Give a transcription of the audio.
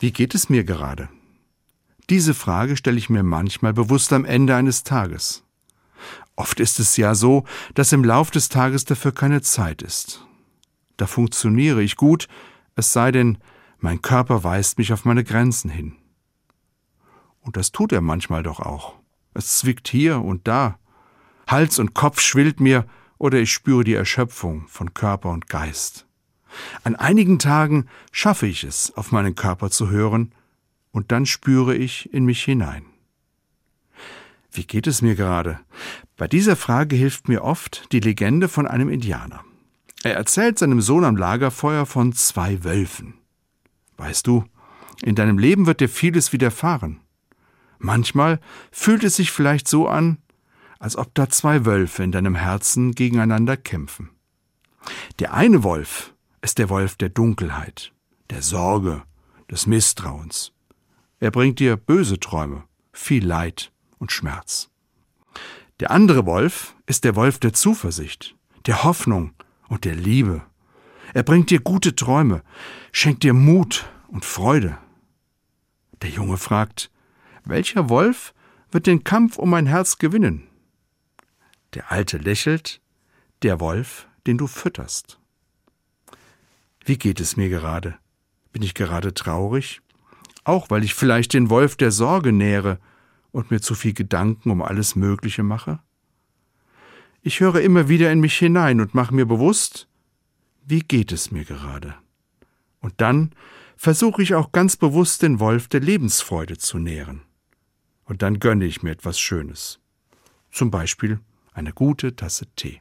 Wie geht es mir gerade? Diese Frage stelle ich mir manchmal bewusst am Ende eines Tages. Oft ist es ja so, dass im Lauf des Tages dafür keine Zeit ist. Da funktioniere ich gut, es sei denn, mein Körper weist mich auf meine Grenzen hin. Und das tut er manchmal doch auch. Es zwickt hier und da. Hals und Kopf schwillt mir oder ich spüre die Erschöpfung von Körper und Geist. An einigen Tagen schaffe ich es, auf meinen Körper zu hören, und dann spüre ich in mich hinein. Wie geht es mir gerade? Bei dieser Frage hilft mir oft die Legende von einem Indianer. Er erzählt seinem Sohn am Lagerfeuer von zwei Wölfen. Weißt du, in deinem Leben wird dir vieles widerfahren. Manchmal fühlt es sich vielleicht so an, als ob da zwei Wölfe in deinem Herzen gegeneinander kämpfen. Der eine Wolf ist der Wolf der Dunkelheit, der Sorge, des Misstrauens. Er bringt dir böse Träume, viel Leid und Schmerz. Der andere Wolf ist der Wolf der Zuversicht, der Hoffnung und der Liebe. Er bringt dir gute Träume, schenkt dir Mut und Freude. Der Junge fragt, welcher Wolf wird den Kampf um mein Herz gewinnen? Der Alte lächelt, der Wolf, den du fütterst. Wie geht es mir gerade? Bin ich gerade traurig? Auch weil ich vielleicht den Wolf der Sorge nähere und mir zu viel Gedanken um alles Mögliche mache? Ich höre immer wieder in mich hinein und mache mir bewusst, wie geht es mir gerade? Und dann versuche ich auch ganz bewusst den Wolf der Lebensfreude zu nähren. Und dann gönne ich mir etwas Schönes. Zum Beispiel eine gute Tasse Tee.